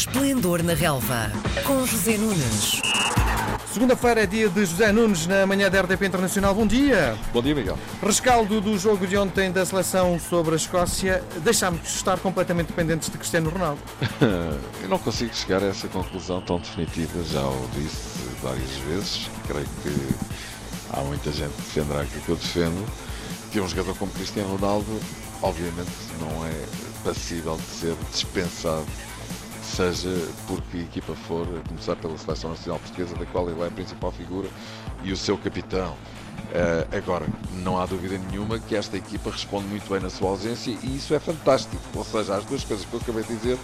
Esplendor na Relva, com José Nunes. Segunda-feira é dia de José Nunes na manhã da RDP Internacional. Bom dia. Bom dia, Miguel. Rescaldo do jogo de ontem da seleção sobre a Escócia. Deixámos de estar completamente dependentes de Cristiano Ronaldo. Eu não consigo chegar a essa conclusão tão definitiva, já o disse várias vezes. Creio que há muita gente que defenderá aquilo que eu defendo. Que um jogador como Cristiano Ronaldo, obviamente, não é passível de ser dispensado seja por que equipa for, a começar pela Seleção Nacional Portuguesa, da qual ele é a principal figura e o seu capitão. Uh, agora, não há dúvida nenhuma que esta equipa responde muito bem na sua ausência e isso é fantástico. Ou seja, as duas coisas que eu acabei de dizer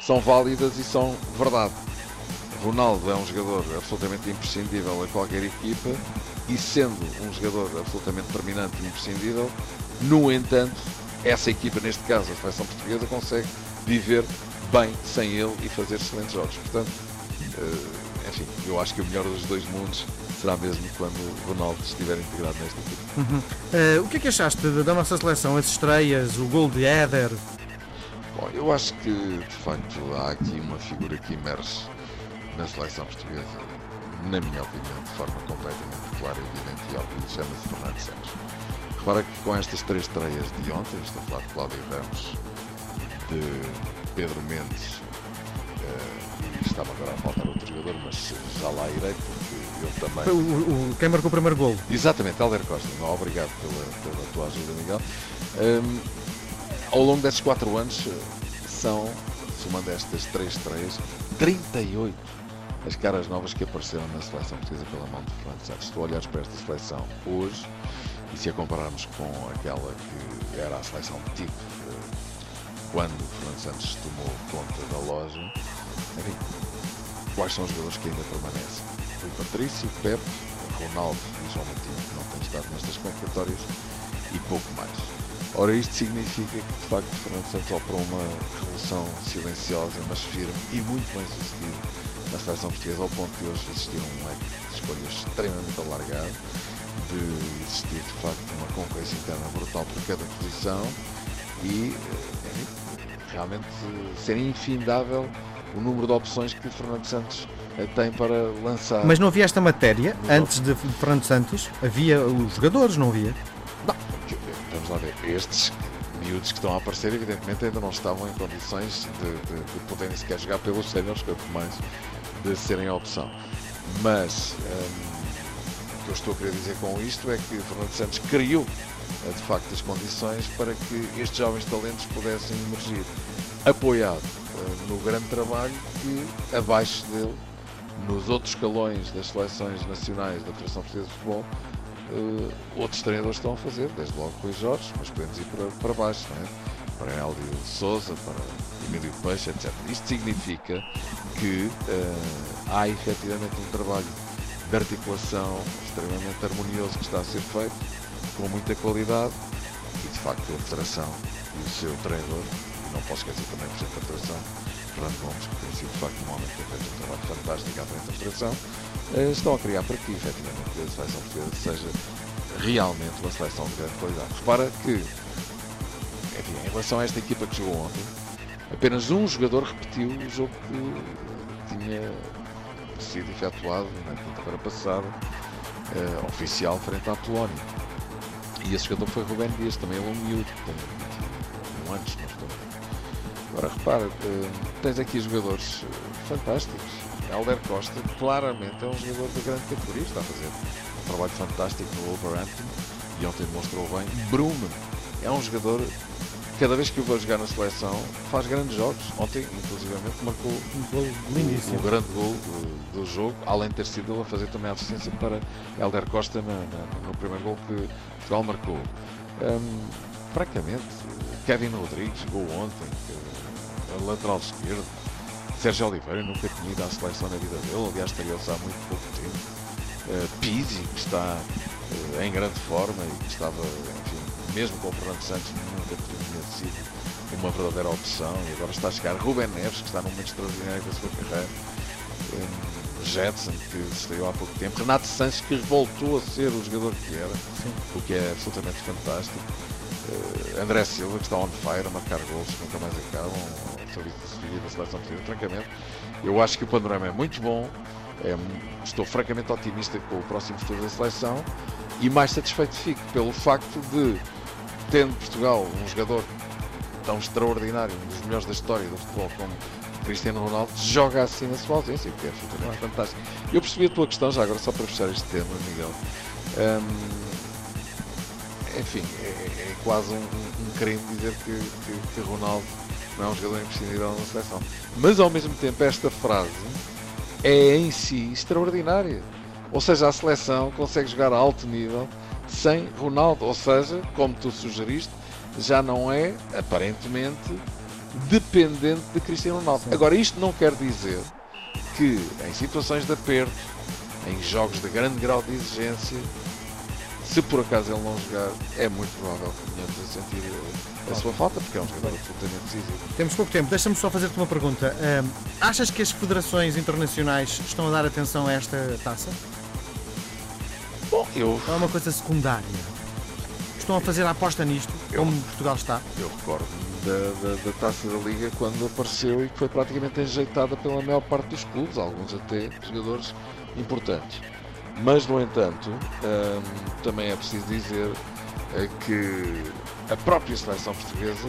são válidas e são verdade. Ronaldo é um jogador absolutamente imprescindível a qualquer equipa e sendo um jogador absolutamente determinante e imprescindível, no entanto, essa equipa, neste caso a seleção portuguesa, consegue viver bem sem ele e fazer excelentes jogos. Portanto, uh, enfim, eu acho que o melhor dos dois mundos será mesmo quando o Ronaldo estiver integrado nesta equipe. Uhum. Uh, o que é que achaste da nossa seleção? As estreias, o gol de Éder? Bom, eu acho que de facto há aqui uma figura que emerge na seleção portuguesa, na minha opinião, de forma completamente clara, evidente e óbvia, chama-se Fernando Santos. Repara que com estas três estreias de ontem, estou a falar de Cláudio Ramos, de Pedro Mendes uh, e estava agora a faltar outro jogador, mas já lá irei porque eu também. O, o, quem marcou o primeiro golo? Exatamente, Helder Costa. Obrigado pela, pela tua ajuda, Miguel. Um, ao longo destes quatro anos são, somando estas três estreias, 38 as caras novas que apareceram na seleção portuguesa pela mão de Fernando Santos. Se tu olhares para esta seleção hoje, e se a compararmos com aquela que era a seleção de tipo quando o Fernando Santos tomou conta da loja, enfim, quais são os jogadores que ainda permanecem? Rui Patrício, Pepe, Ronaldo e João Matinho, que não têm estado nestas convocatórias, e pouco mais. Ora, isto significa que, de facto, Fernando Santos operou uma revolução silenciosa, mas firme e muito bem sucedida na seleção portuguesa, ao ponto de hoje existir um leque de escolhas extremamente alargado, de existir, de facto, uma concorrência interna brutal por cada posição e realmente ser infindável o número de opções que Fernando Santos eh, tem para lançar. Mas não havia esta matéria antes de Fernando Santos? Havia os jogadores, não havia? Não, vamos lá ver. Estes miúdos que estão a aparecer, evidentemente, ainda não estavam em condições de, de, de poderem sequer jogar pelos séniores, quanto mais de serem a opção. Mas hum, que eu estou a querer dizer com isto é que Fernando Santos criou de facto as condições para que estes jovens talentos pudessem emergir, apoiado uh, no grande trabalho que abaixo dele, nos outros escalões das seleções nacionais da Federação Portuguesa de Futebol, uh, outros treinadores estão a fazer, desde logo Rui Jorge, mas podemos ir para, para baixo, não é? para Hélio Souza, para Emílio Peixe, etc. Isto significa que uh, há efetivamente um trabalho de articulação extremamente harmonioso que está a ser feito com muita qualidade e de facto a Federação e o seu treinador, e não posso esquecer também o Presidente da Federação, Fernando Gomes, que tem sido de facto um homem que feito um trabalho fantástico à frente da Federação, eh, estão a criar para que efetivamente a seleção portuguesa seja realmente uma seleção de grande qualidade. Repara que, enfim, em relação a esta equipa que jogou ontem, apenas um jogador repetiu o jogo que tinha sido efetuado na quinta-feira passada, uh, oficial, frente à Polónia. E esse jogador foi Rubén Dias, também é um miúdo, tem 21 anos, não estou. Agora repara, eh, tens aqui jogadores eh, fantásticos. Helder Costa claramente é um jogador de grande categoria, está a fazer um trabalho fantástico no Wolverhampton e ontem demonstrou bem. Bruno é um jogador cada vez que o vou jogar na seleção, faz grandes jogos. Ontem, inclusivamente, marcou um gol lindíssimo. O, grande gol do, do, jogo, além de ter sido ele a fazer também a assistência para Helder Costa na, na, no primeiro gol que Portugal marcou. Um, francamente, Kevin Rodrigues jogou ontem, a lateral esquerdo. Sérgio Oliveira nunca tinha ido à seleção na vida dele, aliás, estreou-se há muito pouco tempo. Uh, Pizzi, que está uh, em grande forma e que estava, enfim, mesmo com o Fernando Santos, nunca tinha sido uma verdadeira opção. E agora está a chegar Ruben Neves, que está num momento extraordinário da sua carreira. Um, Jetson, que estreou há pouco tempo. Renato Sanches, que voltou a ser o jogador que era, Sim. o que é absolutamente fantástico. Uh, André Silva, que está on fire, a marcar gols que nunca mais acabam. sou vice da seleção portuguesa, francamente. Eu acho que o panorama é muito bom, é, estou francamente otimista com o próximo futuro da seleção e mais satisfeito fico pelo facto de, tendo Portugal um jogador tão extraordinário, um dos melhores da história do futebol como Cristiano Ronaldo, joga assim na sua ausência, que é absolutamente fantástico. Eu percebi a tua questão, já agora só para fechar este tema, Miguel. Um, enfim, é, é quase um, um, crime dizer que, que, que, Ronaldo não é um jogador imprescindível na seleção. Mas ao mesmo tempo, esta frase é em si extraordinária. Ou seja, a seleção consegue jogar a alto nível sem Ronaldo. Ou seja, como tu sugeriste, já não é, aparentemente, dependente de Cristiano Ronaldo. Sim. Agora, isto não quer dizer que em situações de aperto, em jogos de grande grau de exigência, se por acaso ele não jogar, é muito provável que venhamos a sentir a sua falta, porque é um jogador absolutamente decisivo. Temos pouco tempo, deixa-me só fazer-te uma pergunta. Um, achas que as federações internacionais estão a dar atenção a esta taça? Bom, eu. é uma coisa secundária? Estão a fazer a aposta nisto, eu, como Portugal está? Eu recordo-me da, da, da, taça da Liga quando apareceu e que foi praticamente enjeitada pela maior parte dos clubes, alguns até jogadores importantes. Mas, no entanto, hum, também é preciso dizer é que a própria seleção portuguesa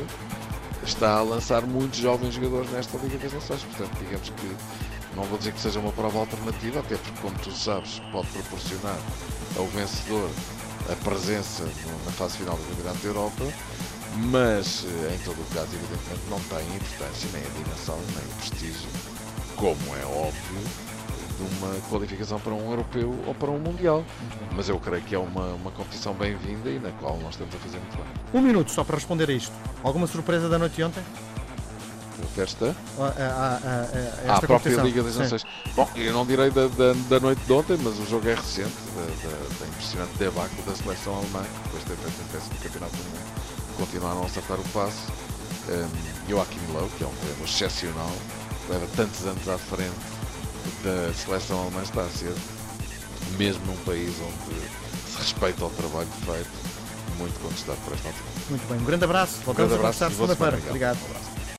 está a lançar muitos jovens jogadores nesta Liga das Nações. Portanto, digamos que não vou dizer que seja uma prova alternativa, até porque, como tu sabes, pode proporcionar ao vencedor a presença na fase final do Campeonato da Europa, mas em todo o caso, evidentemente, não tem importância nem a dimensão nem o prestígio, como é óbvio, de uma qualificação para um europeu ou para um mundial. Mas eu creio que é uma, uma competição bem-vinda e na qual nós estamos a fazer muito bem. Um minuto só para responder a isto. Alguma surpresa da noite de ontem? Festa? A, a, a, a, a própria Liga das Nações. Bom, eu não direi da, da, da, noite de ontem, mas o jogo é recente, da, da, da impressionante debacle da seleção alemã, depois um péssimo campeonato do mundo, continuaram a acertar o passo. Um, Joachim Löw, que é um treinador excepcional, leva tantos anos à frente da seleção alemã está a ser, mesmo num país onde se respeita o trabalho feito, muito contestado por esta altura. Muito bem, um grande abraço. Voltamos um grande abraço, a conversar segunda-feira. Obrigado. Um